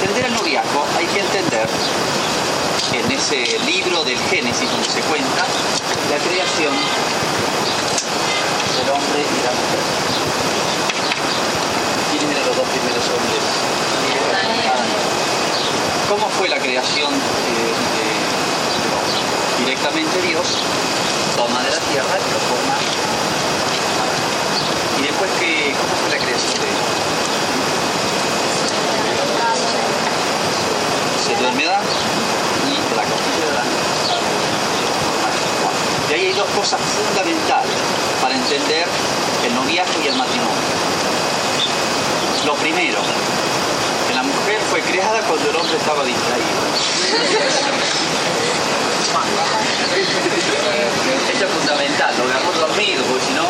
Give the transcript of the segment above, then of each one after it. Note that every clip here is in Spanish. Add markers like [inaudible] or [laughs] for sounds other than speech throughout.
entender el noviazgo hay que entender en ese libro del Génesis donde se cuenta la creación del hombre y la mujer. ¿Quiénes eran los dos primeros hombres? ¿Cómo fue la creación de, hombre? Directamente Dios toma de la tierra y lo forma. Y después, que, ¿cómo fue la creación de Se Adán y la costilla de Adán y ahí hay dos cosas fundamentales para entender el noviazgo y el matrimonio. Lo primero, que la mujer fue creada cuando el hombre estaba distraído. Esto es fundamental, lo agarró dormido, porque si no.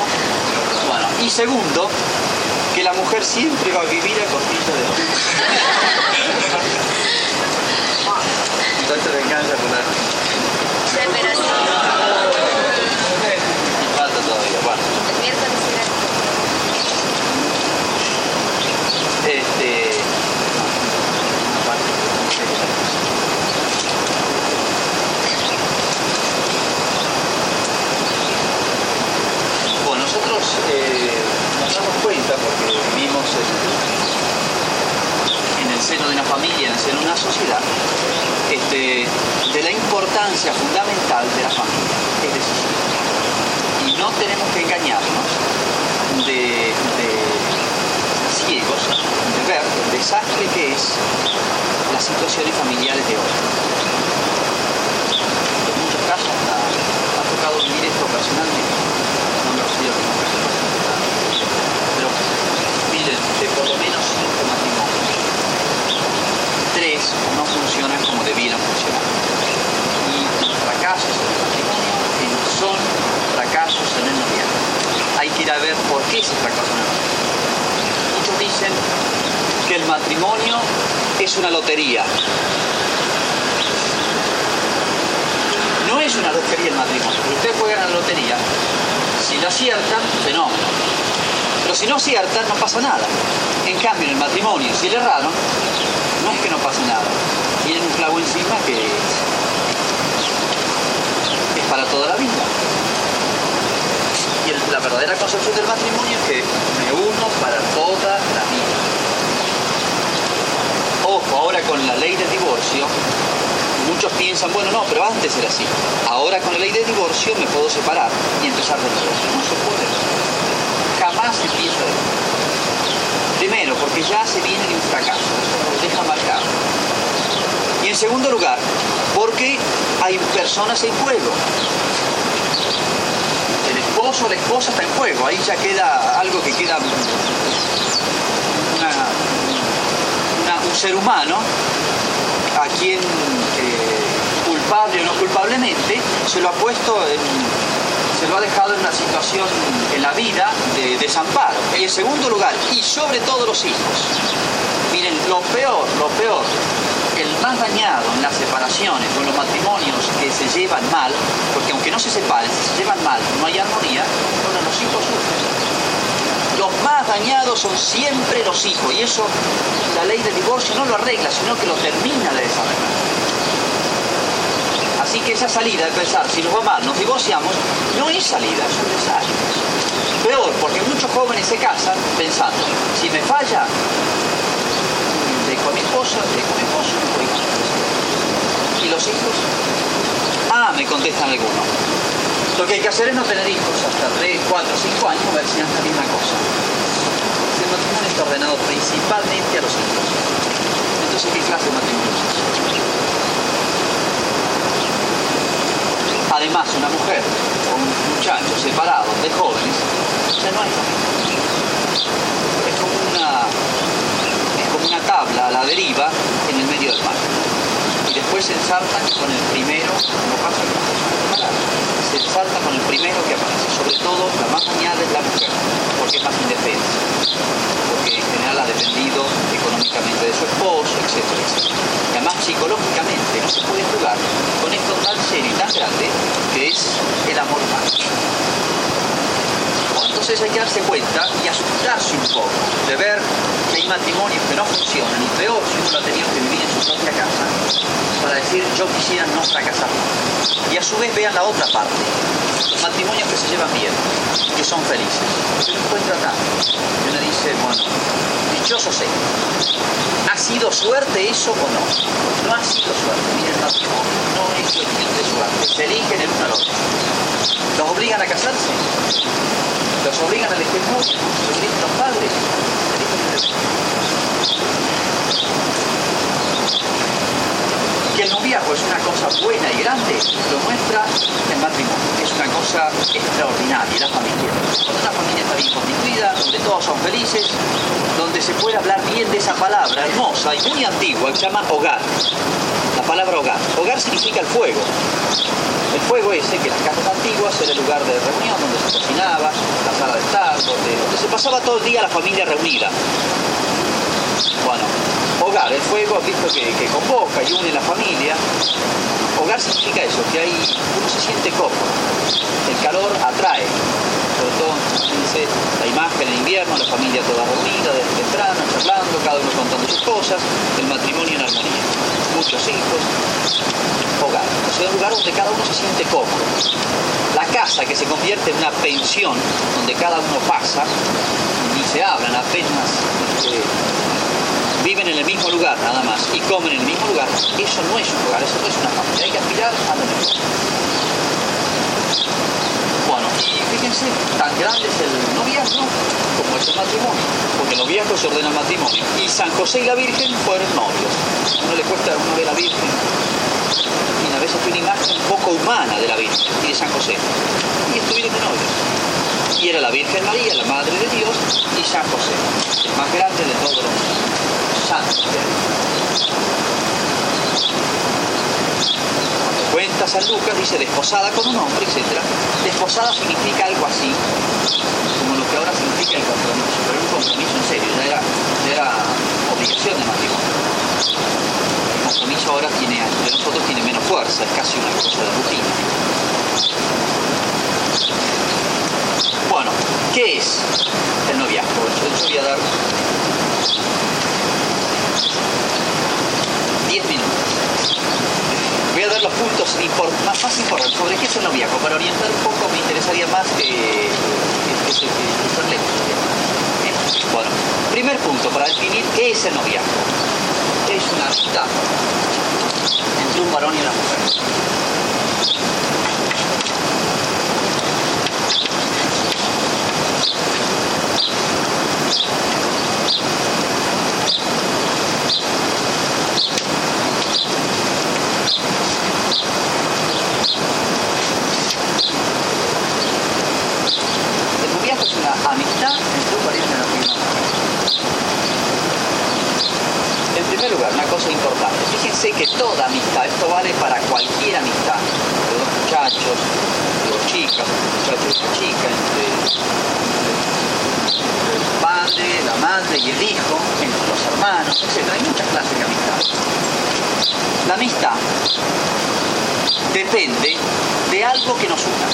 Bueno, y segundo, que la mujer siempre va a vivir a costilla de hombre. Entonces venganza con la. Falta todavía, bueno. Este. Bueno, nosotros eh, nos damos cuenta, porque vivimos en, el seno de una familia, en el seno de una sociedad, este, de la importancia fundamental de la familia. Es decir, y no tenemos que engañarnos de, de ciegos de ver el desastre que es las situaciones familiares de hoy. En muchos casos ha, tocado vivir esto ocasionalmente. No me refiero nunca Pero miren, de por lo menos cinco matrimonios, no funcionan como debieran funcionar. Y los fracasos en el matrimonio son fracasos en el noviazgo. Hay que ir a ver por qué se fracasó en el noviazgo muchos dicen que el matrimonio es una lotería. No es una lotería el matrimonio. Ustedes juegan a la lotería. Si lo aciertan, fenómeno. Pero si no aciertan, no pasa nada. En cambio, en el matrimonio, si le erraron, no es que no pase nada. Tienen un clavo encima que es, para toda la vida. Y la verdadera concepción del matrimonio es que me uno para toda la vida. Ojo, ahora con la ley del divorcio, muchos piensan, bueno, no, pero antes era así. Ahora con la ley del divorcio me puedo separar y empezar de nuevo. No se puede. Se empieza de nuevo. Primero, porque ya se viene de un fracaso, nos deja marcado. Y en segundo lugar, porque hay personas en juego el esposo la esposa está en juego. Ahí ya queda algo que queda un ser humano a quien eh, culpable o no culpablemente se lo ha puesto en- se lo ha dejado en una situación en la vida de desamparo. Y en segundo lugar, y sobre todo los hijos. Miren, lo peor, lo peor, el más dañado en las separaciones o en los matrimonios que se llevan mal, porque aunque no se separen, se llevan mal, no hay armonía, bueno, los hijos sufren. Los más dañados son siempre los hijos, y eso la ley del divorcio no lo arregla, sino que lo termina de desarreglar. Así que esa salida de pensar, si nos va nos divorciamos, no es salida, es un desastre. Peor, porque muchos jóvenes se casan pensando, si me falla, dejo a mi esposa, dejo a mi esposo. ¿Y los hijos? Ah, me contestan algunos. Lo que hay que hacer es no tener hijos hasta 3, 4, 5 años, ver si hacen la misma cosa. El matrimonio está ordenado principalmente a los hijos. Entonces, ¿qué clase de matrimonio es ese? Además, una mujer o un muchacho separado de jóvenes, ya no hay. Es como una, es como una tabla a la deriva en el medio del mar. Y después se ensartan con el primero, como pasa las personas separadas, se ensartan con el primero que aparece. Sobre todo, la más dañada es la mujer, porque es más indefensa. Porque en general ha dependido económicamente de su esposo, etcétera, etcétera. Y además psicológicamente no se puede jugar con esto tan serio y tan grande que es el amor humano. Entonces hay que darse cuenta y asustarse un poco de ver que hay matrimonios que no funcionan, y peor si uno lo ha tenido que vivir en su propia casa, para decir yo quisiera no fracasar Y a su vez vean la otra parte, los matrimonios que se llevan bien, que son felices. Yo lo encuentro acá. Y uno dice, bueno, dichoso sé. ¿Ha sido suerte eso o no? No ha sido suerte. Miren, el matrimonio no es cuestión de suerte. Se eligen el uno al otro. ¿Los obligan a casarse? ¿Los obligan a elegir novio? ¿Los eligen los padres? Que el noviazgo es una cosa buena y grande, lo muestra el matrimonio. Es una cosa extraordinaria, la familia. Cuando una familia está bien constituida, donde todos son felices, donde se puede hablar bien de esa palabra hermosa y muy antigua que se llama hogar. La palabra hogar. Hogar significa el fuego. El fuego ese que las casas antiguas era el lugar de reunión donde se cocinaba, la sala de estar, donde, donde se pasaba todo el día la familia reunida. Bueno, hogar, el fuego, visto que, convoca y une la familia. Hogar significa eso, que ahí uno se siente cómodo. El calor atrae, sobre todo, la imagen en invierno, la familia toda reunida desde temprano, charlando, cada uno contando sus cosas, el matrimonio en armonía. Muchos hijos, hogar. O sea, un lugar donde cada uno se siente cómodo. La casa que se convierte en una pensión donde cada uno pasa, y se hablan apenas. Eh, viven en el mismo lugar nada más y comen en el mismo lugar, eso no es un lugar, eso no es una familia, hay que aspirar a lo mejor. Bueno, y fíjense, tan grande es el noviazgo como es el matrimonio, porque el noviazgo se ordena matrimonio. Y San José y la Virgen fueron novios. uno le cuesta uno ver a la Virgen, y a veces tiene una imagen poco humana de la Virgen y de San José. Y estuvieron de novios. Y era la Virgen María, la Madre de Dios, y San José, el más grande de todos los cuando cuenta San Lucas dice desposada con un hombre, etc. Desposada significa algo así, como lo que ahora significa el compromiso, pero un compromiso en serio, ya era, era obligación de matrimonio. El compromiso ahora tiene, de nosotros tiene menos fuerza, es casi una cosa de rutina. Bueno, ¿qué es el noviazgo? Yo voy a dar 10 minutos. Voy a dar los puntos más, más importantes sobre qué es el noviazgo. Para orientar un poco me interesaría más que, que, Bueno, primer punto para definir qué es el noviazgo. Es una amistad entre un varón y una mujer. Que toda amistad, esto vale para cualquier amistad, de dos muchachos, de dos chicas, muchachos y chicas, entre, el padre, la madre y el hijo, entre los hermanos, etc. Hay muchas clases de amistad. La amistad depende de algo que nos una.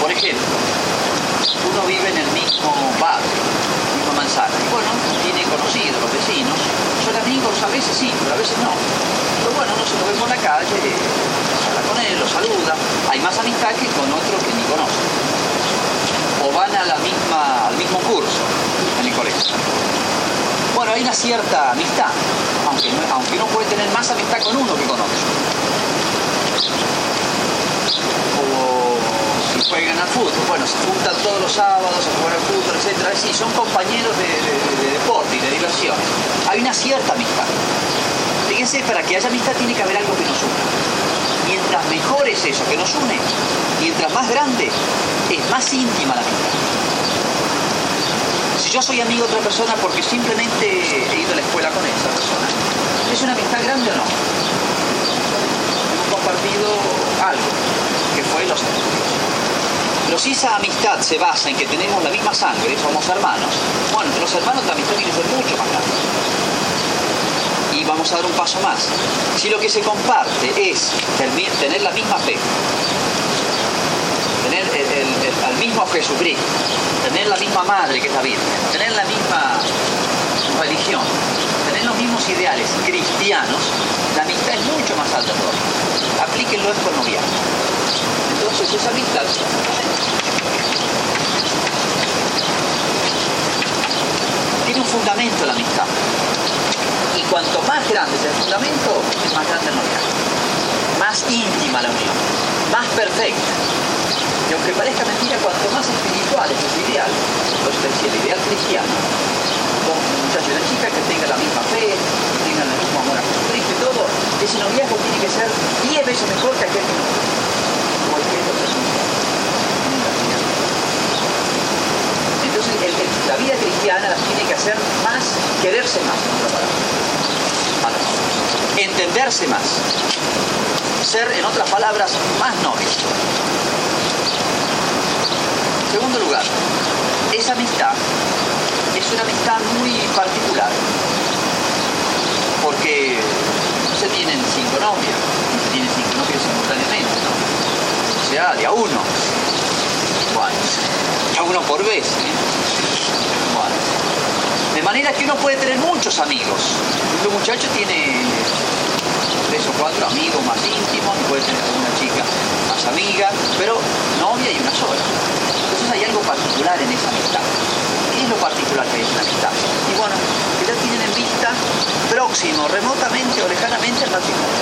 Por ejemplo, uno vive en el mismo barrio, manzana. Y bueno, tiene conocidos, los vecinos, son amigos, a veces sí, pero a veces no. Pero bueno, uno se lo ve por la calle, habla con él, lo saluda. Hay más amistad que con otros que ni conoce. O van a la misma, al mismo curso en el colegio. Bueno, hay una cierta amistad, aunque, aunque uno puede tener más amistad con uno que con otro juegan al fútbol. Bueno, se juntan todos los sábados a jugar al fútbol, etc. Sí, son compañeros de, deporte y de diversión. Hay una cierta amistad. Fíjense, para que haya amistad tiene que haber algo que nos une. Mientras mejor es eso que nos une, mientras más grande, es más íntima la amistad. Si yo soy amigo de otra persona porque simplemente he ido a la escuela con esa persona, ¿es una amistad grande o no? Hemos compartido algo, que fue los estudios. Pero si esa amistad se basa en que tenemos la misma sangre, somos hermanos, bueno, entre los hermanos la amistad tiene que ser mucho más grande. Vamos a dar un paso más. Si lo que se comparte es tener la misma fe, tener al mismo Jesucristo, tener la misma madre que es la Virgen, tener la misma religión, ideales cristianos, la amistad es mucho más alta todavía. Aplíquenlo esto al noviazgo. Entonces esa amistad tiene un fundamento la amistad. Cuanto más grande es el fundamento, más grande el noviazgo. Más íntima la unión, más perfecta. Y aunque parezca mentira, cuanto más espiritual es ese ideal, pues decía, el ideal cristiano, dos muchachos y una que tengan la misma fe, que tengan el mismo amor a Jesucristo y todo, ese noviazgo tiene que ser 10 veces mejor que aquel que no. Entonces el, la vida cristiana tiene que hacer más, quererse más, en otra palabra. Entenderse más. Ser, en otras palabras, más. En segundo lugar, esa amistad es una amistad muy particular, porque se tienen cinco novias, no se tienen cinco novios simultáneamente, ¿no? O sea, de a uno. Bueno, a uno por vez. ¿eh? Manera que uno puede tener muchos amigos. Un muchacho tiene tres o cuatro amigos más íntimos, puede tener una chica más amiga, pero novia y una sola. Entonces hay algo particular en esa amistad. ¿Qué es lo particular que hay en la amistad? Y bueno, que ya tienen en vista próximo, remotamente o lejanamente el matrimonio.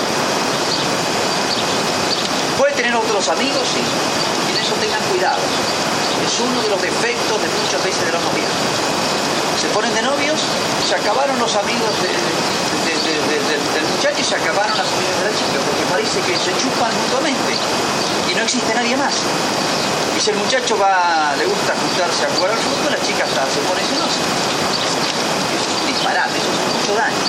Puede tener otros amigos, sí, y en eso tengan cuidado. Es uno de los defectos de muchas veces de los noviazgos. Se ponen de novios, se acabaron los amigos de, del muchacho y se acabaron las amigas de la chica, porque parece que se chupan mutuamente y no existe nadie más. Y si el muchacho va, le gusta juntarse a jugar al fútbol, la chica hasta se pone celosa. Eso es disparate, eso es mucho daño.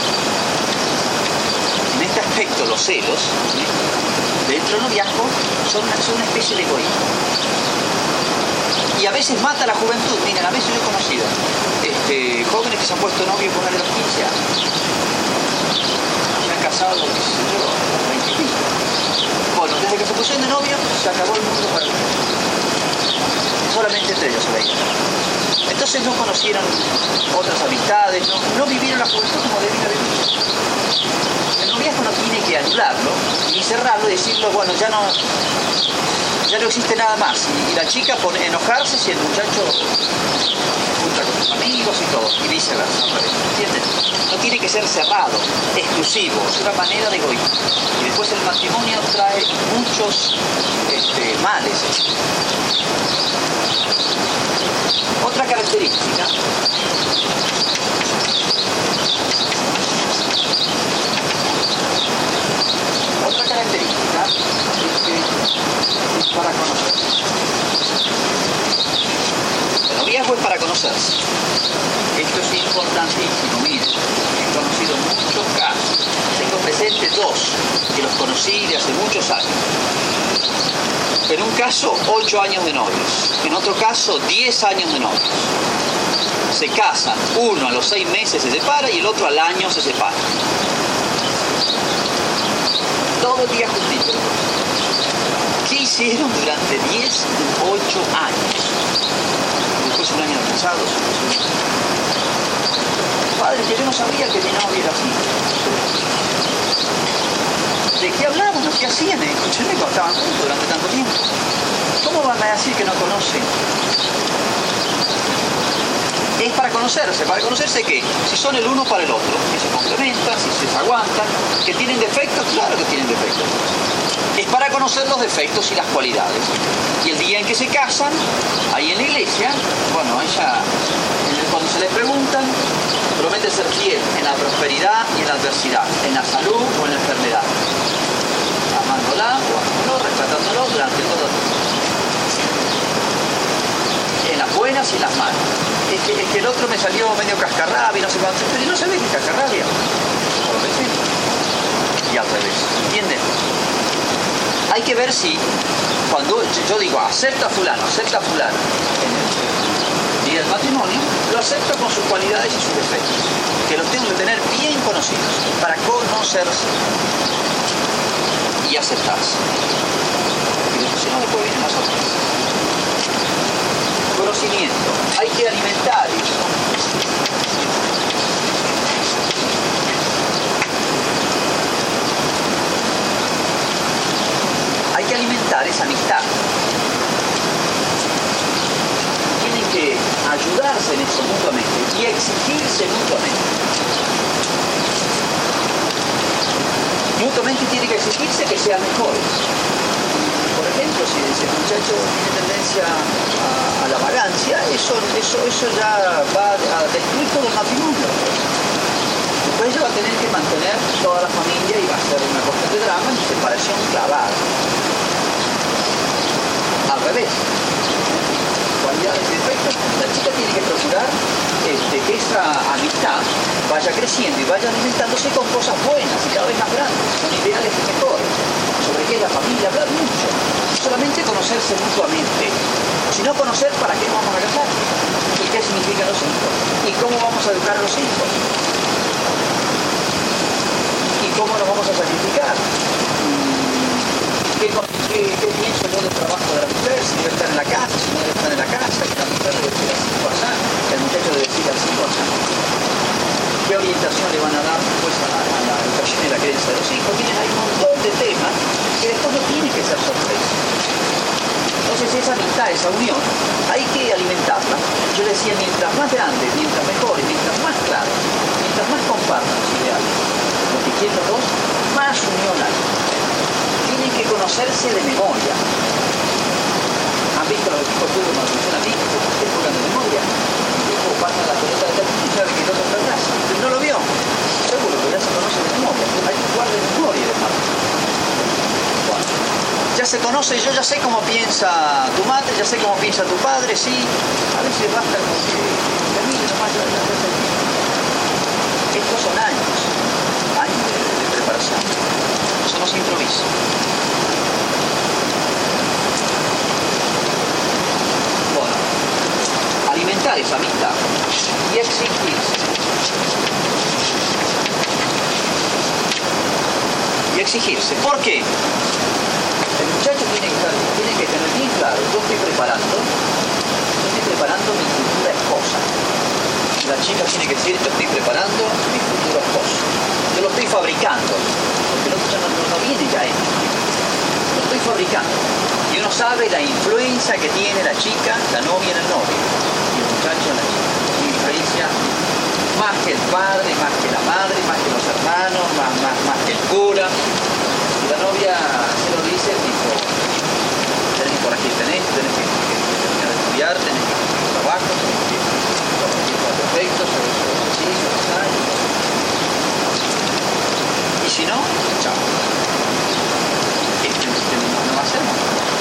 En este aspecto, los celos, dentro del noviazgo, son son una especie de egoísmo y a veces mata a la juventud. Miren, a veces yo he conocido este, jóvenes que se han puesto novios con de los 15 años casado, qué sé yo, 20 y pico. Bueno, desde que se pusieron de novio, se acabó el mundo para ellos. Solamente entre ellos se veía. Entonces no conocieron otras amistades, no, vivieron la juventud como debía vivir. El noviazgo no tiene que anularlo, ni cerrarlo y decirlo, bueno, ya no, ya no existe nada más. Y, la chica pone enojarse si el muchacho junta con sus amigos y todo, y viceversa, ¿entienden? No tiene que ser cerrado, exclusivo, es una manera de egoísmo. Y después el matrimonio trae muchos este, males. Otra característica otra característica es que es para conocerse. El noviazgo es para conocerse. Esto es importantísimo, miren, he conocido muchos casos. Tengo presentes dos que los conocí de hace muchos años. En un caso, ocho años de novios. En otro caso, diez años de novios. Se casan, uno a los seis meses se separa y el otro al año se separa. Todo el día juntito. ¿Qué hicieron durante 10 8 años? Después un año de. Padre, que yo no sabía que mi novia era así. ¿De qué hablaban? ¿Qué hacían? Escúchenme cuando estaban juntos durante tanto tiempo. ¿Cómo van a decir que no conocen? Es para conocerse, para conocerse que si son el uno para el otro, que se complementan, si se aguantan, que tienen defectos, claro que tienen defectos. Es para conocer los defectos y las cualidades. Y el día en que se casan, ahí en la iglesia, bueno, ella, cuando se les preguntan, promete ser fiel en la prosperidad y en la adversidad, en la salud o en la enfermedad amándola o amándolo, rescatándolo durante todo el tiempo. En las buenas y en las malas. Es que, el otro me salió medio cascarrabia, no sé cuánto, pero no se ve que cascarrabia. Y al revés, ¿entienden? Hay que ver si, cuando yo digo acepta fulano, acepta fulano, en el día del matrimonio, lo acepto con sus cualidades y sus defectos, que los tengo que tener bien conocidos, para conocerse y aceptarse. Y si no, después vienen las hay que alimentar eso. Hay que alimentar esa amistad. Tienen que ayudarse en eso mutuamente y exigirse mutuamente. Mutuamente tiene que exigirse que sean mejores. Ejemplo, si ese muchacho tiene tendencia a, la vagancia, eso, eso, eso ya va a destruir todo el matrimonio. Después ella va a tener que mantener toda la familia y va a ser una cosa de drama y separación clavada. Al revés. Cualidades y defectos, la chica tiene que procurar este, que esa amistad vaya creciendo y vaya alimentándose con cosas buenas y cada vez más grandes, con ideales mejores, sobre qué es la familia, hablar mucho, solamente conocerse mutuamente. Si no conocer, ¿para qué vamos a casar? ¿Y qué significan los hijos? ¿Y cómo vamos a educar a los hijos? ¿Y cómo nos vamos a sacrificar? ¿Qué, qué, pienso yo del trabajo de la mujer? Si debe estar en la casa, si no debe estar en la casa, que la mujer debe decir así allá, que el muchacho debe decir así allá. ¿Qué orientación le van a dar pues, a, la educación y la creencia de los hijos? Tienen ahí un montón de temas que después no tiene que ser sorpresa. Entonces esa amistad, esa unión, hay que alimentarla. Yo decía, mientras más grande, mientras mejores, mientras más claro, mientras más compartan los ideales, lo que quieren los dos, más unión hay tienen que conocerse de memoria. ¿Han visto los equipos fútbol cuando funciona bien? ¿Qué juegan de memoria? Pasa la pelota de y sabe que el otro está no lo vio. Seguro que ya se conoce de memoria. Hay que jugar de memoria, hermano. Bueno, ya se conoce, yo ya sé cómo piensa tu madre, ya sé cómo piensa tu padre, sí. A veces basta con que termine nomás Estos son años, años de, de preparación eso no se improvisa. Bueno, alimentar esa amistad y exigirse. Y exigirse. ¿Por qué? El muchacho tiene que, tiene que tener bien claro, yo estoy preparando, yo estoy preparando mi futura esposa. La chica tiene que decir, yo estoy preparando mi futuro esposo. Yo lo estoy fabricando no, viene ya esto. Lo estoy fabricando. Y uno sabe la influencia que tiene la chica, la novia en el novio. Y el muchacho en la influencia más que el padre, más que la madre, más que los hermanos, más, más, más que el cura. Y la novia se lo dice, tipo, tenés por aquí tenés, tenés que, terminar de estudiar, tenés que conseguir trabajo, tenés que corregir los defectos, sí, y si no, chao. ¿Qué, no hacemos?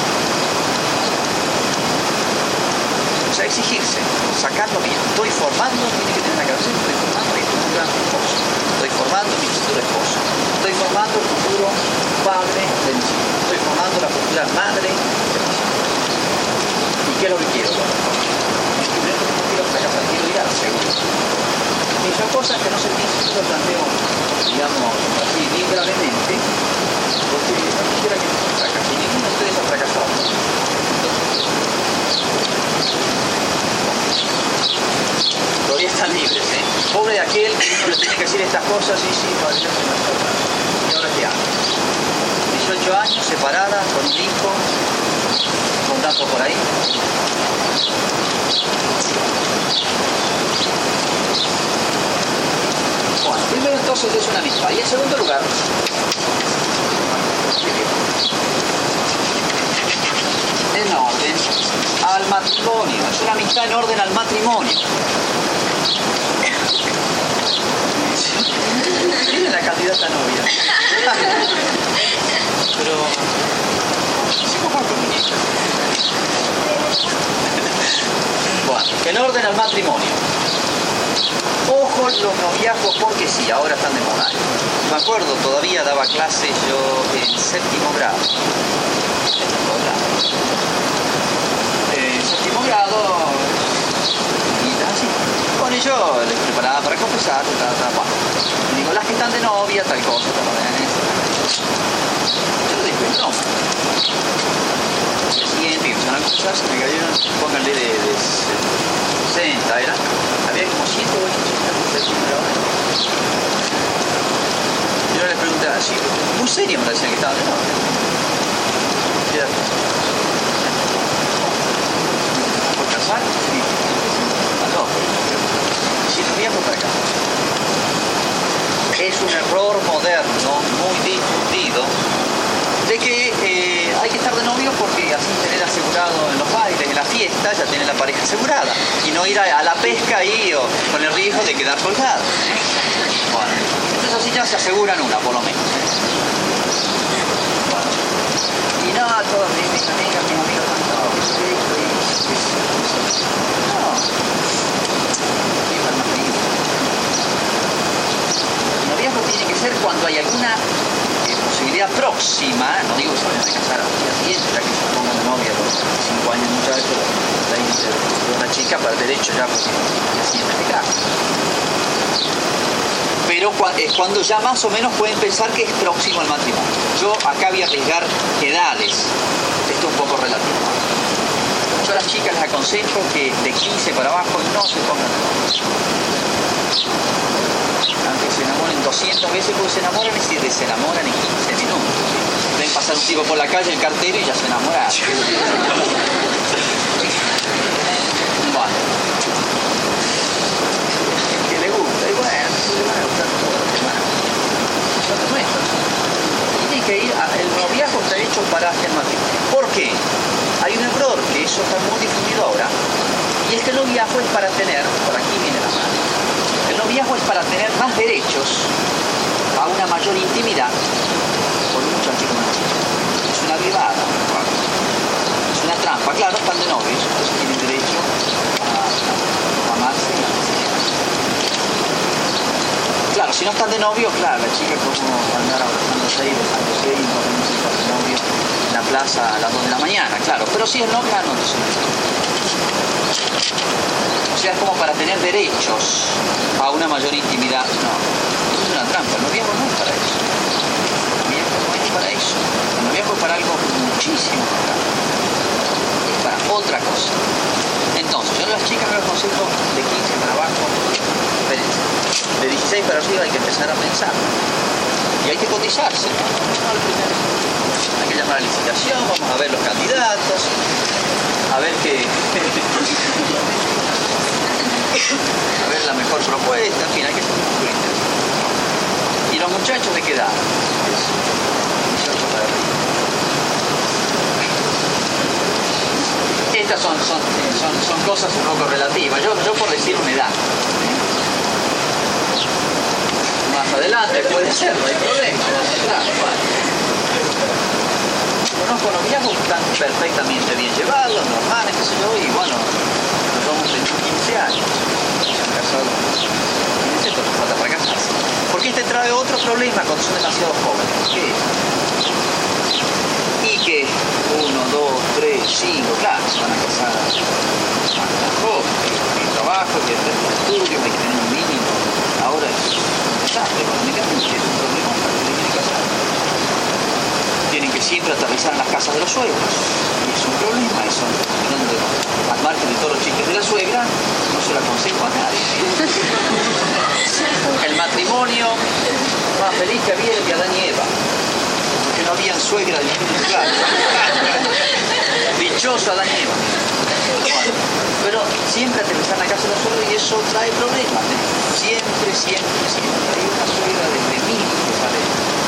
O sea, exigirse, sacarlo bien. Estoy formando, tiene que tener la cabeza, estoy formando mi futura esposa. Estoy formando mi futuro esposo. Estoy formando el futuro padre de mis hijos. Estoy formando la futura madre de mis hijos. ¿Y qué es lo que quiero? Primero no quiero fracasar, quiero ir al. Y son cosas que no se piensan, yo lo planteo, digamos, así bien gravemente, porque no quisiera que fracase, ninguno de ustedes ha fracasado. Todavía están libres, ¿eh? Pobre de aquel que no le tiene que decir estas cosas, y sí, todavía se me ¿Y ahora qué hago? 18 años, separada, con un hijo, con tanto por ahí. Bueno, primero entonces es una misma. Y en segundo lugar, en orden al matrimonio. Es una amistad en orden al matrimonio. Miren la candidata novia. Pero... Bueno, en orden al matrimonio. Ojo los noviazgos porque sí, ahora están de moda. Me acuerdo, todavía daba clases yo en séptimo grado. Séptimo grado. En séptimo grado, y así. Bueno, y yo les preparaba para confesar, tal, tal, bueno. digo, las que están de novia, tal cosa, tal, Yo lo dije, no. El siguiente, que empezaron a confesar, se me cayeron, pónganle de, de 60, era había como 108 chicas Yo les pregunté así, muy serio me decían que estaban de novia. ¿Por casar? Sí. Es un error moderno, muy discutido, de que eh, hay que estar de novio porque así tener asegurado en los bailes, en la fiesta, ya tiene la pareja asegurada. Y no ir a, la pesca ahí o, con el riesgo de quedar colgado. Bueno, entonces así ya se aseguran una, por lo menos. Y no, todas mis, amigas, mis amigos No. El noviazgo tiene que ser cuando hay alguna posibilidad próxima, no digo que se vayan a casar al día siguiente, ya que se pongan de novia a los 5 años muchachos, de una chica para el derecho ya porque siguiente te casa. Pero es cuando ya más o menos pueden pensar que es próximo al matrimonio. Yo acá voy a arriesgar edades, esto es un poco relativo. Yo a las chicas les aconsejo que de 15 para abajo no se pongan de novia aunque se enamoren 200 veces, porque se enamoran y se enamoran en 15 minutos. Ven pasar un tipo por la calle, el cartero, y ya se enamora. [laughs] bueno. Que le gusta, y bueno, le van a gustar Tiene que ir, el noviazgo está hecho para hacer matrimonio. ¿Por qué? Hay un error que eso está muy difundido ahora, y es que el noviazgo es para tener, por aquí viene la mano, el noviazgo es para tener más derechos a una mayor intimidad con un muchacho como Es una vivada, es una trampa. Claro, están de novios, entonces tienen derecho a, amarse y a Claro, si no están de novio, claro, la chica como andar abrazándose y besándose y no estar de novio en la plaza a las 2 de la mañana, claro. Pero si es novia, no, no o sea, es como para tener derechos a una mayor intimidad. No, es una trampa. El noviazgo no es para eso. El noviazgo no es para eso. El noviazgo es para algo muchísimo más Es para otra cosa. Entonces, yo a las chicas lo aconsejo de 15 para abajo, de 16 para arriba hay que empezar a pensar. Y hay que cotizarse. Hay que llamar a licitación, vamos a ver los candidatos, a ver qué. a ver la mejor propuesta, en fin, hay que muy ¿Y los muchachos de qué edad? Estas son, son, son, cosas un poco relativas. Yo, yo por decir una edad. Más adelante puede ser, no hay problema. Conozco noviazgos que están perfectamente bien llevados, normales, qué sé yo, y bueno, nos vamos en 15 años. Se han casado. Y esto no falta para casarse. Porque este trae otro problema cuando son demasiado jóvenes. ¿Qué es? Y que uno, dos, tres, cinco, claro, se van a casar más jóvenes. Hay trabajo, que tener estudios, hay que tener un mínimo. Ahora es un desastre económicamente, es un problema para que tienen que casar que siempre en las casas de los suegros. Y es un problema eso. Al margen de todos los chistes de la suegra, no se lo aconsejo a nadie. [laughs] El matrimonio más feliz que había era de Adán y Eva. Porque no habían suegra de ningún lugar. Dichoso Adán y Eva. pero siempre en la casa de los suegros y eso trae problemas. ¿eh? Siempre, siempre, siempre. Hay una suegra desde mí que sale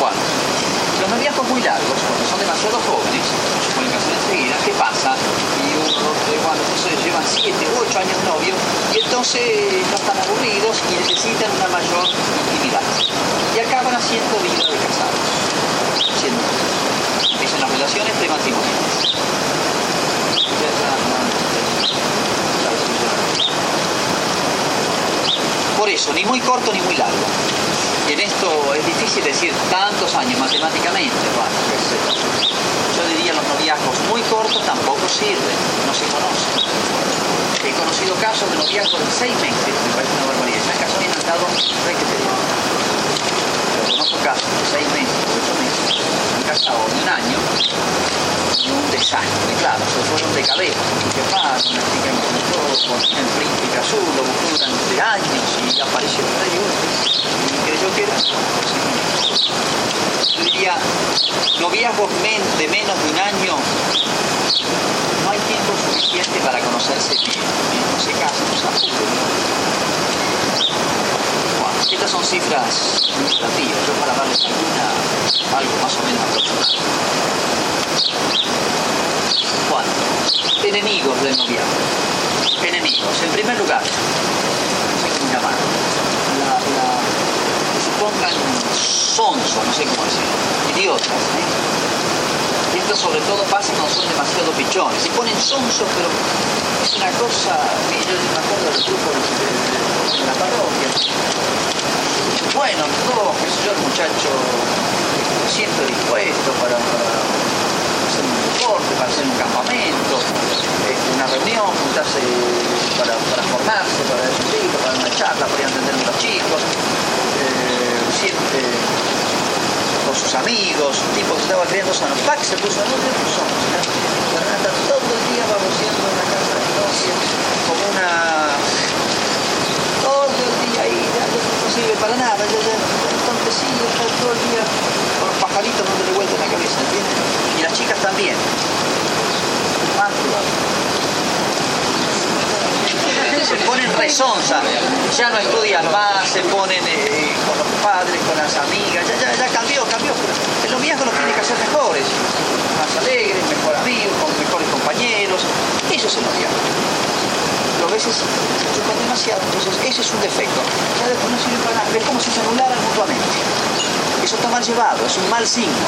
Bueno, los noviazgos muy largos, cuando son demasiado jóvenes, se pueden casar enseguida, ¿qué pasa? Y uno, tres, cuatro, entonces llevan siete, ocho años novio y entonces no están aburridos y necesitan una mayor intimidad. Y acaban haciendo vida de casados. Siendo, empiezan las relaciones prematrimoniales. Por eso, ni muy corto ni muy largo. Y en esto es difícil decir tantos años matemáticamente. yo diría los noviazgos muy cortos tampoco sirven, no se conocen. He conocido casos de noviazgos de seis meses, me parece una barbaridad. Se han casado y han dado conozco casos de seis meses, ocho meses, han casado de un año y un desastre, claro, se fueron de cabeza, porque para una chica encontró con el príncipe azul, lo buscó durante años y apareció una y y creyó que era Yo diría, noviazgos de menos de un año, no hay tiempo suficiente para conocerse bien, y no se casan, no se cifras significativas, yo para darles alguna, algo más o menos aproximado. Bueno, enemigos del noviazgo. Enemigos. En primer lugar, no sé cómo llamar, la, la, que sonsos, no sé cómo decirlo, idiotas. ¿eh? Y esto sobre todo pasa cuando son demasiado pichones. Se ponen sonsos, pero es una cosa, yo me acuerdo del grupo de, la parroquia. Bueno, todo, qué sé yo, el muchacho siempre dispuesto para, hacer un deporte, para hacer un campamento, este, una reunión, juntarse para, para formarse, para decir, para una charla, para entender a los chicos, eh, sus amigos, un tipo que estaba criando San Pac se puso a nombre de Fernanda todo el día baboseando en la casa de novia, como una todo el día ahí, no sirve para nada, ya, ya, sí, está todo el día con los pajaritos dándole vuelta en la cabeza, ¿entiendes? Y las chicas también. Se ponen resonza, ya no estudian más, se ponen eh, con los padres, con las amigas, ya, ya, ya cambió, cambió, pero el noviazgo lo tiene que hacer mejores, más alegres, mejor amigos, con mejores compañeros, eso es el noviazgo. Pero a veces se chupan demasiado, entonces ese es un defecto. Ya después no sirve para nada, es como si se anularan mutuamente. Eso está mal llevado, es un mal signo.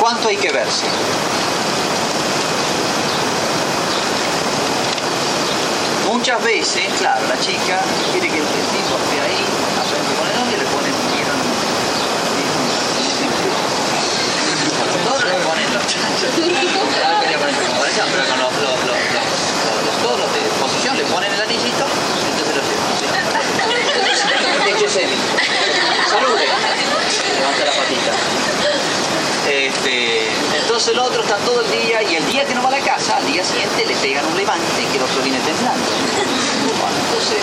¿Cuánto hay que verse? Muchas veces, claro, la chica quiere que el tipo esté ahí, aprende con el hombre, le ponen vieron, todos le ponen los chanchos, pero con los, los, los, los, todos de posición le ponen el anillito, entonces lo llevan. Hecho semi. Salude. Levanta la patita. Este, entonces el otro está todo el día y el día que no va a la casa, al día siguiente le pegan un levante que el otro viene temblando. Bueno, entonces,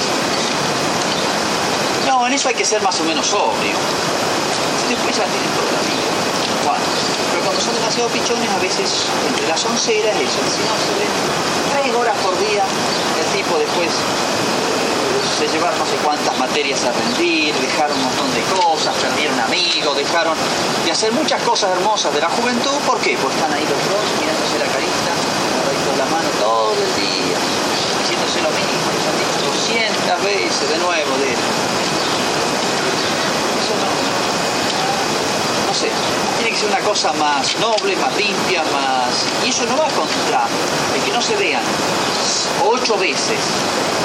no, en hay que ser más o menos sobrio. Después ya tienen toda pero cuando son demasiado pichones, a veces entre las onceras, eso, si no se ven tres horas por día, el tipo después se llevaron no sé cuántas materias a rendir, dejaron un montón de cosas, perdieron amigos, dejaron de hacer muchas cosas hermosas de la juventud. ¿Por qué? Porque están ahí los dos mirándose la carita, agarraditos la mano todo el día, diciéndose lo mismo, les han dicho 200 veces de nuevo de Eso no, no sé, tiene que ser una cosa más noble, más limpia, más... Y eso no va contra el que no se vean ocho veces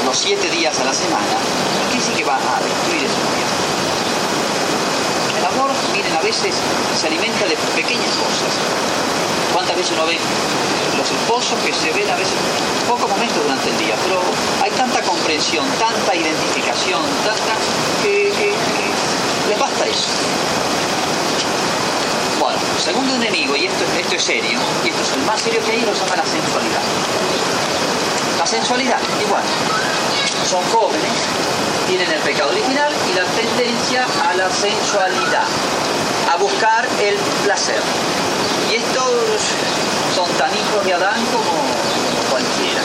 los siete días a la semana, no quiere decir que va a destruir noviazgo. El amor, miren, a veces se alimenta de pequeñas cosas. ¿Cuántas veces uno ve los esposos que se ven a veces pocos momentos durante el día, pero hay tanta comprensión, tanta identificación, tanta que les basta eso. Segundo enemigo, y esto, esto es serio, y esto es el más serio que hay, lo llama la sensualidad. La sensualidad, igual. Son jóvenes, tienen el pecado original y la tendencia a la sensualidad, a buscar el placer. Y estos son tan hijos de Adán como cualquiera.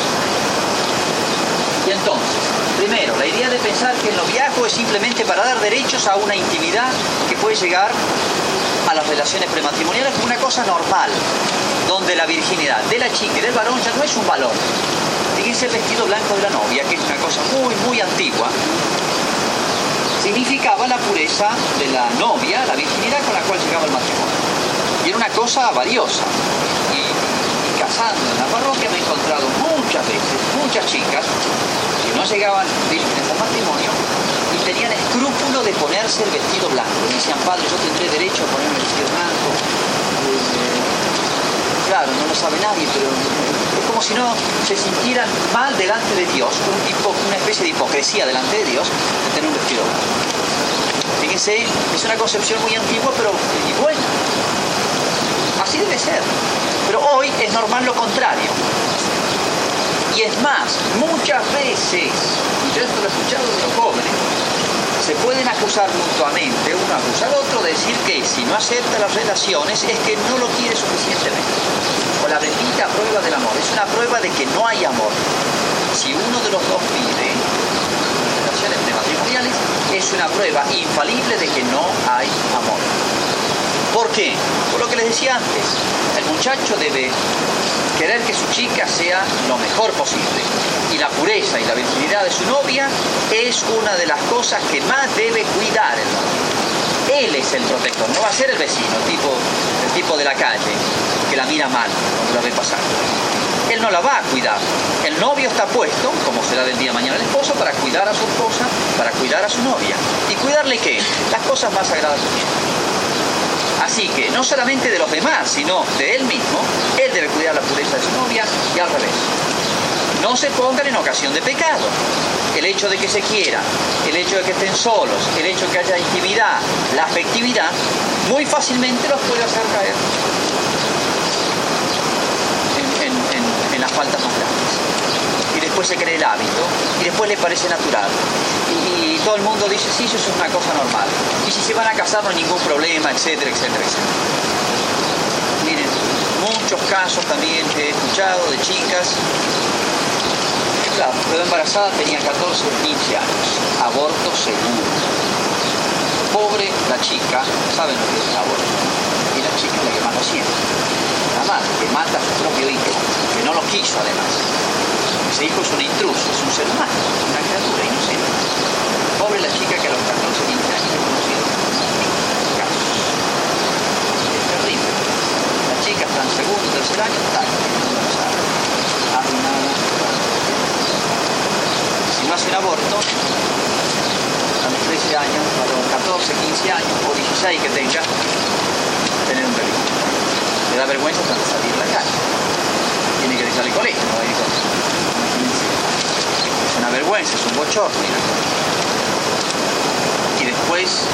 Y entonces, primero, la idea de pensar que el noviazgo es simplemente para dar derechos a una intimidad que puede llegar a las relaciones prematrimoniales como una cosa normal, donde la virginidad de la chica y del varón ya no es un valor. Fíjense el vestido blanco de la novia, que es una cosa muy, muy antigua, significaba la pureza de la novia, la virginidad con la cual llegaba el matrimonio. Y era una cosa valiosa. Y, y casando en la parroquia me he encontrado muchas veces, muchas chicas, que no llegaban vírgenes al matrimonio y tenían escrúpulo de ponerse el vestido blanco. Y decían, padre, yo tendré derecho a ponerme el vestido blanco. Eh, claro, no lo sabe nadie, pero es como si no se sintieran mal delante de Dios, un tipo, una especie de hipocresía delante de Dios de tener un vestido blanco. Fíjense, es una concepción muy antigua, pero y buena. Así debe ser. Pero hoy es normal lo contrario. Y es más, muchas veces, yo esto lo he escuchado de los jóvenes, se pueden acusar mutuamente, uno acusa al otro, de decir que si no acepta las relaciones es que no lo quiere suficientemente. O la bendita prueba del amor, es una prueba de que no hay amor. Si uno de los dos pide relaciones matrimoniales, es una prueba infalible de que no hay amor. ¿Por qué? Por lo que les decía antes, el muchacho debe querer que su chica sea lo mejor posible. Y la pureza y la virginidad de su novia es una de las cosas que más debe cuidar el novio. Él es el protector, no va a ser el vecino, el tipo, el tipo de la calle, que la mira mal cuando la ve pasar. Él no la va a cuidar. El novio está puesto, como será del día de mañana el esposo, para cuidar a su esposa, para cuidar a su novia. ¿Y cuidarle qué? Las cosas más sagradas de su Así que no solamente de los demás, sino de él mismo, él debe cuidar la pureza de su novia y al revés. No se pongan en ocasión de pecado. El hecho de que se quieran, el hecho de que estén solos, el hecho de que haya intimidad, la afectividad, muy fácilmente los puede hacer caer en, en las faltas más grandes después se cree el hábito y después le parece natural. Y, todo el mundo dice, sí, eso es una cosa normal. Y si se van a casar no hay ningún problema, etcétera, etcétera, etcétera. Miren, muchos casos también he escuchado de chicas claro, quedó embarazada, tenía 14 o 15 años, aborto seguro. Pobre la chica, saben lo que es el aborto. Y la chica es la que lo siente. La madre que mata a su propio hijo, que no lo quiso además. Ese hijo es un intruso, es un ser humano, una criatura inocente. Pobre la chica que a los 14, 15 años ha conocido casos. Es terrible. La chica está en segundo, tercer año, está arruinada. Si no hace un aborto, a los 13 años, a los 14, 15 años o 16 que tenga, tener un bebé. Le da vergüenza hasta salir a la calle. Tiene que dejar el colegio, no va a una vergüenza, es un bochorno Y después,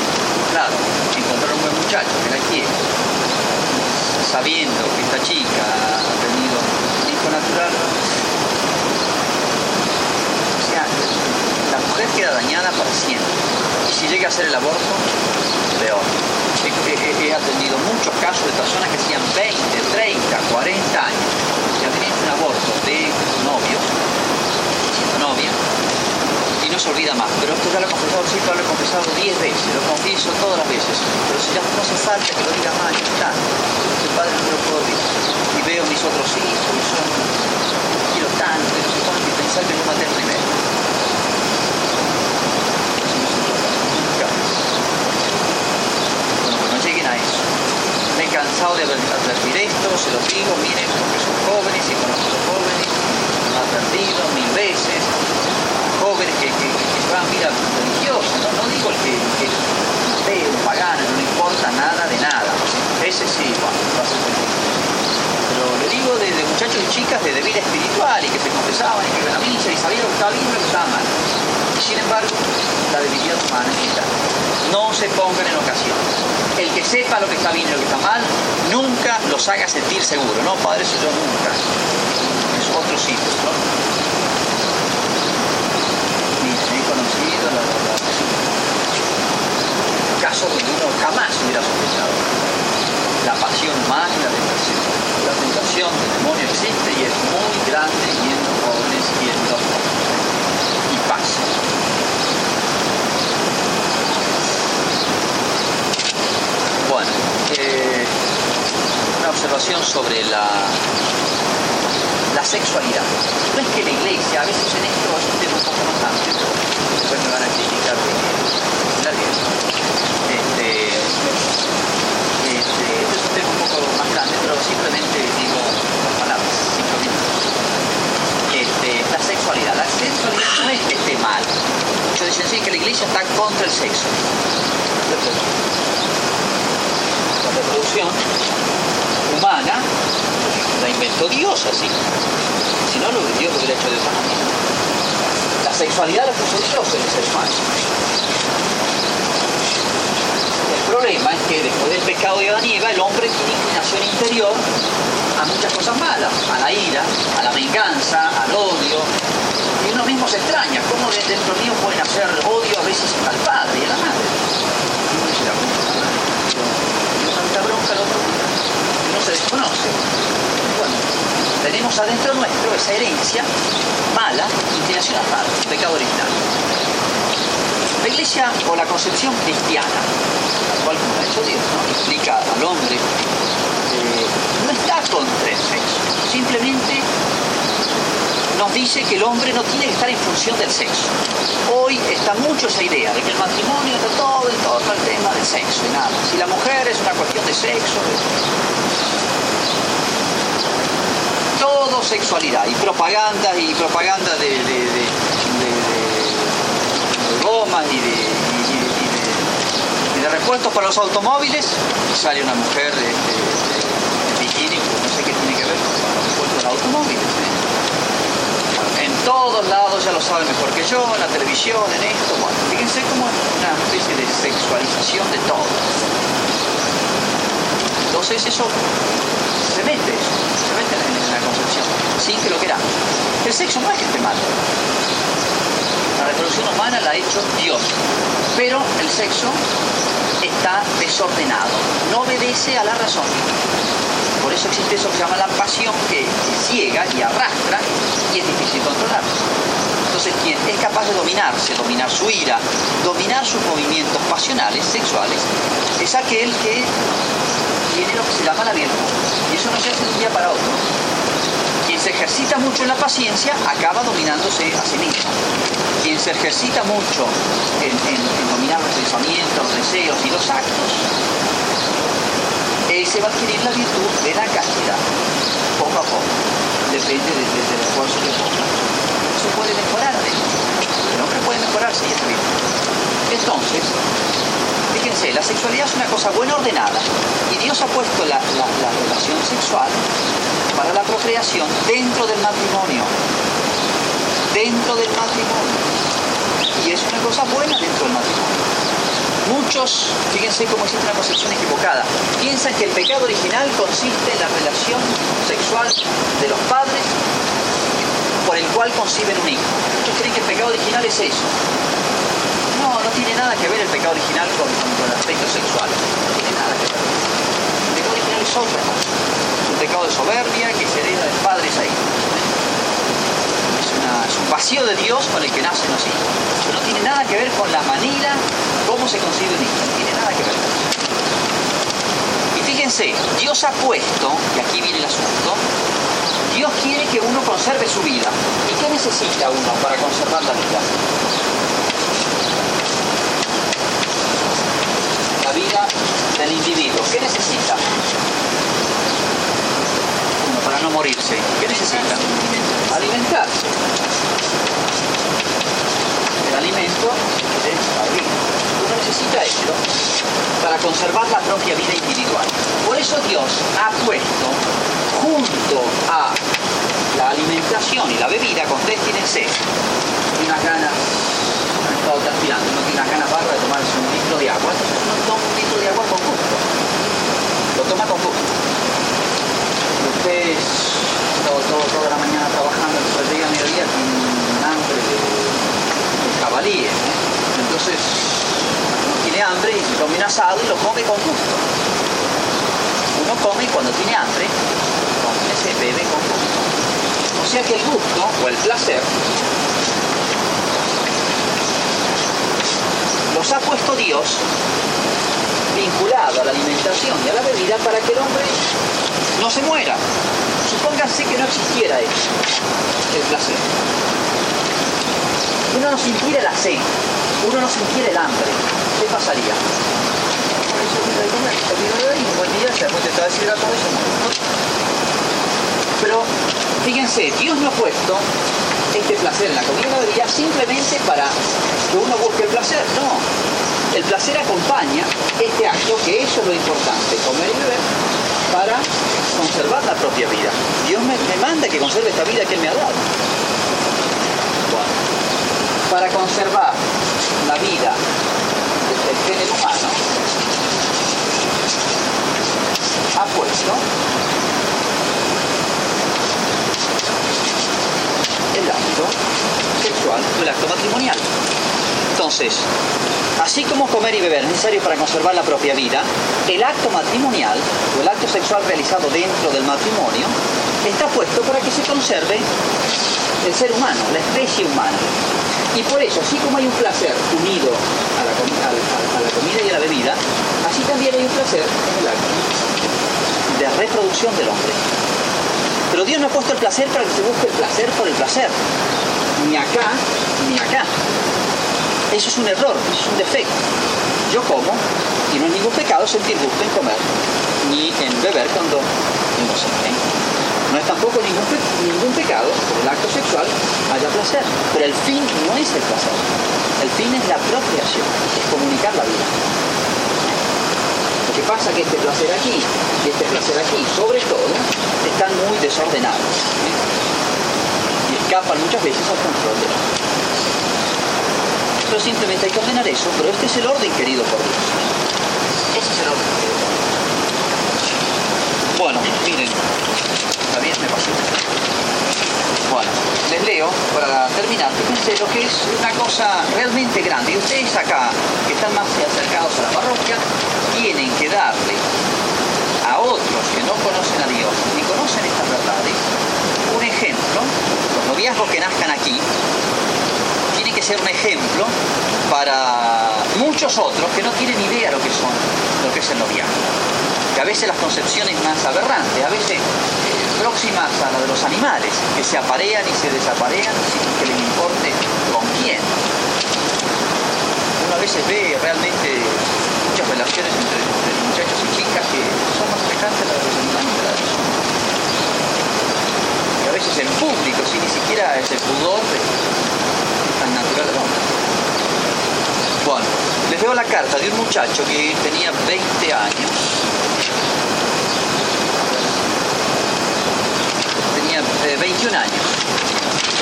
claro, encontrar un buen muchacho que la quiere, sabiendo que esta chica ha tenido un hijo natural, o sea, la mujer queda dañada para siempre. Y si llega a hacer el aborto, peor. He, atendido muchos casos de personas que hacían 20, 30, 40 años, que han tenido un aborto de novios novia y no se olvida más. Pero esto ya lo he confesado, sí, lo he confesado diez veces, lo confieso todas las veces. Pero si ya no hace falta que lo diga más, está. El padre no lo puedo decir. Y veo mis otros hijos y son, quiero tanto, y no sé cuánto, y pensar que yo maté primero. Pues no lleguen a eso. Me he cansado de advertir esto, se lo digo, miren, porque son jóvenes y conozco a los jóvenes advertido mil veces, jóvenes que, que, que vida religiosa, ¿no? digo el que, que es ateo, pagano, no importa nada de nada, ese sí, bueno, Pero le digo de, muchachos y chicas de, vida espiritual y que se confesaban y que iban a misa y sabían lo que estaba bien y lo que estaba mal. Y sin embargo, la debilidad humana No se pongan en ocasión. El que sepa lo que está bien y lo que está mal, nunca los haga sentir seguro, ¿no? Padre, eso yo nunca sitios, ¿no? Miren, he la. Casos donde uno jamás hubiera sospechado. La pasión humana y la tentación. La tentación del demonio existe y es muy grande y en los jóvenes y en los Y pasa. Bueno, eh, una observación sobre la la sexualidad. No es que la iglesia, a veces en esto es un tema un poco más amplio, después me van a criticar de que bien. Este, este, este, es un tema un poco más grande, pero simplemente digo las palabras, simplemente. Este, la sexualidad. La sexualidad no es que esté mal. Muchos dicen sí que la iglesia está contra el sexo. La reproducción humana la inventó Dios así. Si no, lo Dios lo hubiera hecho de otra manera. La sexualidad la puso Dios en el ser. El problema es que después del pecado de Adán y Eva, el hombre tiene inclinación interior a muchas cosas malas, a la ira, a la venganza, al odio. Y uno mismo se extraña, cómo de dentro mío pueden hacer odio a veces al padre y a la madre. Uno dice, la bronca al otro, no se desconoce. Bueno, tenemos adentro nuestro esa herencia mala, inclinación al mal, pecado original. La iglesia o la concepción cristiana, la cual como ha hecho Dios, ¿no? explica al hombre, eh, no está contra el sexo, simplemente nos dice que el hombre no tiene que estar en función del sexo. Hoy está mucho esa idea de que el matrimonio está todo en todo el tema del sexo y nada. Si la mujer es una cuestión de sexo, todo sexualidad y propaganda y propaganda de, gomas y de, repuestos para los automóviles, sale una mujer de, bikini, no sé qué tiene que ver con los repuestos de automóviles. ¿eh? En todos lados ya lo saben mejor que yo, en la televisión, en esto, bueno, fíjense como una especie de sexualización de todo. Entonces eso se mete, la concepción, sin que lo queramos. El sexo no es que esté mal. La reproducción humana la ha hecho Dios, pero el sexo está desordenado, no obedece a la razón. Por eso existe eso que se llama la pasión que ciega y arrastra y es difícil controlar. Entonces, quien es capaz de dominarse, dominar su ira, dominar sus movimientos pasionales, sexuales, es aquel que tiene lo que se llama la virtud. Y eso no se hace de un día para otro. Se ejercita mucho en la paciencia acaba dominándose a sí mismo. Quien se ejercita mucho en, dominar los pensamientos, los deseos y los actos, ese va a adquirir la virtud de la castidad, poco a poco. Depende del esfuerzo que ponga. Se puede mejorar, el hombre puede mejorarse y es virtud. Entonces, Fíjense, la sexualidad es una cosa buena ordenada y Dios ha puesto la, relación sexual para la procreación dentro del matrimonio. Dentro del matrimonio. Y es una cosa buena dentro del matrimonio. Muchos, fíjense cómo existe una concepción equivocada, piensan que el pecado original consiste en la relación sexual de los padres por el cual conciben un hijo. Muchos creen que el pecado original es eso, no, tiene nada que ver el pecado original con, el aspecto sexual. No tiene nada que ver. El pecado original es otra cosa. Es un pecado de soberbia que se hereda de padres a hijos. Es, un vacío de Dios con el que nacen los hijos. No tiene nada que ver con la manera cómo se concibe un hijo. No tiene nada que ver con eso. Y fíjense, Dios ha puesto, y aquí viene el asunto, Dios quiere que uno conserve su vida. ¿Y qué necesita uno para conservar la vida del individuo. ¿Qué necesita? Para no morirse. ¿Qué necesita? Alimentarse. El alimento es la vida. Uno necesita esto para conservar la propia vida individual. Por eso Dios ha puesto junto a la alimentación y la bebida, contestinense, unas ganas estado transpirando, no tiene unas ganas barras de tomarse un litro de agua, entonces uno toma un litro de agua con gusto. Lo toma con gusto. Usted todo, todo, toda la mañana trabajando, después llega a mediodía tiene un hambre de, de jabalíes. Entonces tiene hambre y se come un asado y lo come con gusto. Uno come cuando tiene hambre, come, se bebe con gusto. O sea que el gusto o el placer los ha puesto Dios vinculado a la alimentación y a la bebida para que el hombre no se muera. Supónganse que no existiera eso, el placer. Uno no sintiera la sed, uno no sintiera el hambre, ¿qué pasaría? Pero fíjense, Dios no ha puesto este placer en la comida debería simplemente para que uno busque el placer. No, el placer acompaña este acto, que eso es lo importante, comer y beber, para conservar la propia vida. Dios me, manda que conserve esta vida que Él me ha dado. para conservar la vida del género humano, ha puesto el acto dentro del acto matrimonial. Entonces, así como comer y beber es necesario para conservar la propia vida, el acto matrimonial o el acto sexual realizado dentro del matrimonio está puesto para que se conserve el ser humano, la especie humana. Y por eso, así como hay un placer unido a la, comida y a la bebida, así también hay un placer en el de reproducción del hombre. Pero Dios no ha puesto el placer para que se busque el placer por el placer. Ni acá, ni acá. Eso es un error, eso es un defecto. Yo como y no es ningún pecado sentir gusto en comer ni en beber cuando no se no es tampoco ningún, ningún pecado que el acto sexual haya placer, pero el fin no es el placer. El fin es la procreación, es comunicar la vida. Lo que pasa es que este placer aquí y este placer aquí, sobre todo, están muy desordenados ¿eh? y escapan muchas veces al control de la Pero simplemente hay que ordenar eso, pero este es el orden querido por Dios. Ese es el orden querido por Dios. Bueno, miren, bien, me pasó. Bueno, les leo para terminar. Fíjense lo que es una cosa realmente grande. Y ustedes acá, que están más acercados a la parroquia, tienen que darle a otros que no conocen a Dios ni conocen estas verdades un ejemplo. Los noviazgos que nazcan aquí tienen que ser un ejemplo para muchos otros que no tienen idea lo que son, lo que es el noviazgo. A veces las concepciones más aberrantes, a veces próximas a la de los animales, que se aparean y se desaparean sin que les importe con quién. Uno a veces ve realmente muchas relaciones entre, muchachos y chicas que son más semejantes a las de los animales de los Y a veces en público, sin ni siquiera ese pudor tan natural del hombre. Bueno, les veo la carta de un muchacho que tenía 20 años tenía 21 años,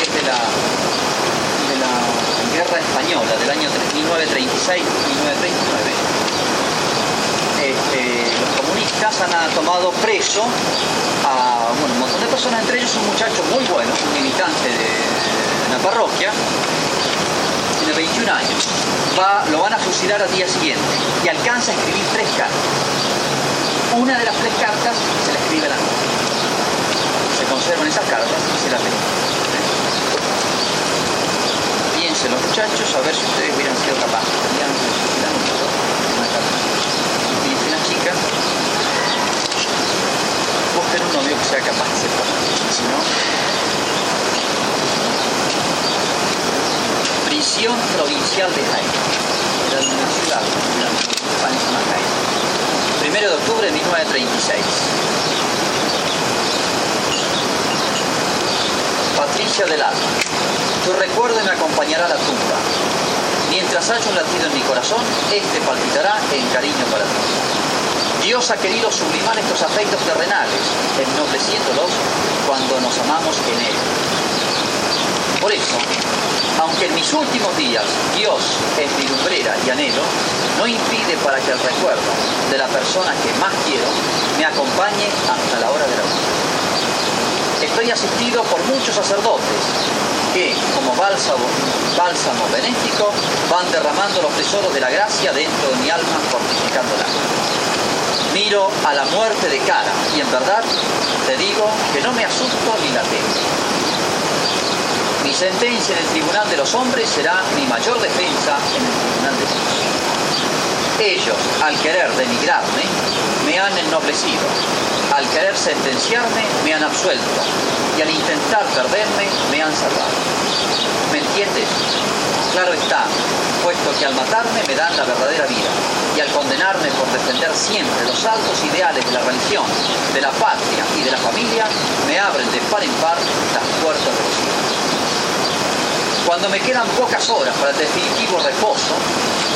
es de la, de la guerra española del año 1936-1939. Este, los comunistas han tomado preso a un montón de personas, entre ellos un muchacho muy bueno, un militante de, la parroquia, tiene 21 años, lo van a fusilar al día siguiente y alcanza a escribir tres cartas. Una de las tres cartas se la escribe la noche conservan esas cartas y se las leen. Piensen los muchachos a ver si ustedes hubieran sido capaces. Hubieran una carta. Piensen las chicas. Busquen un novio que sea capaz de ser Si no, prisión provincial de Jaén. Era una ciudad, una España se llama Jaén. Primero de octubre de 1936. Patricia del alma, tu recuerdo me acompañará a la tumba. Mientras haya un latido en mi corazón, este palpitará en cariño para ti. Dios ha querido sublimar estos afectos terrenales, ennobleciéndolos cuando nos amamos en Él. Por eso, aunque en mis últimos días Dios es mi lumbrera y anhelo, no impide para que el recuerdo de la persona que más quiero me acompañe hasta la hora de la muerte estoy asistido por muchos sacerdotes que, como bálsamo, bálsamo benéfico, van derramando los tesoros de la gracia dentro de mi alma, fortificándola. Miro a la muerte de cara y en verdad te digo que no me asusto ni la temo. Mi sentencia en el tribunal de los hombres será mi mayor defensa en el tribunal de Dios. Ellos, al querer denigrarme, me han ennoblecido al querer sentenciarme me han absuelto y al intentar perderme me han salvado. ¿Me entiendes? Claro está, puesto que al matarme me dan la verdadera vida y al condenarme por defender siempre los altos ideales de la religión, de la patria y de la familia, me abren de par en par las puertas de los cielos. Cuando me quedan pocas horas para el definitivo reposo,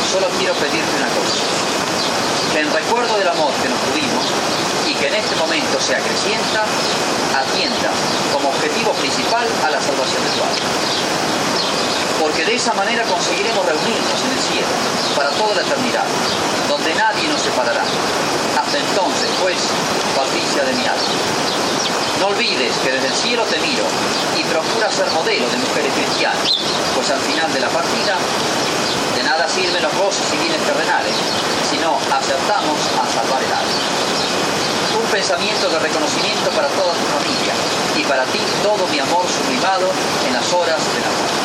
solo quiero pedirte una cosa. Que en recuerdo del amor que nos tuvimos, y que en este momento se acrecienta, atienda como objetivo principal a la salvación de tu alma. Porque de esa manera conseguiremos reunirnos en el cielo para toda la eternidad, donde nadie nos separará. Hasta entonces, pues, Patricia de mi alma. No olvides que desde el cielo te miro y procura ser modelo de mujeres cristianas, pues al final de la partida de nada sirven los goces y bienes terrenales, sino acertamos a salvar el alma. Un pensamiento de reconocimiento para toda tu familia y para ti todo mi amor sublimado en las horas de la muerte.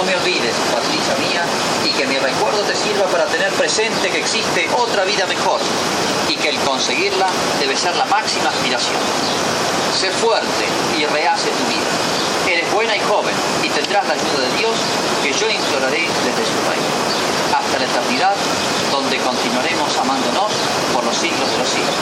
No me olvides, Patricia mía, y que mi recuerdo te sirva para tener presente que existe otra vida mejor y que el conseguirla debe ser la máxima aspiración. Sé fuerte y rehace tu vida. Eres buena y joven y tendrás la ayuda de Dios que yo imploraré desde su reino. Hasta la eternidad, donde continuaremos amándonos por los siglos de los siglos.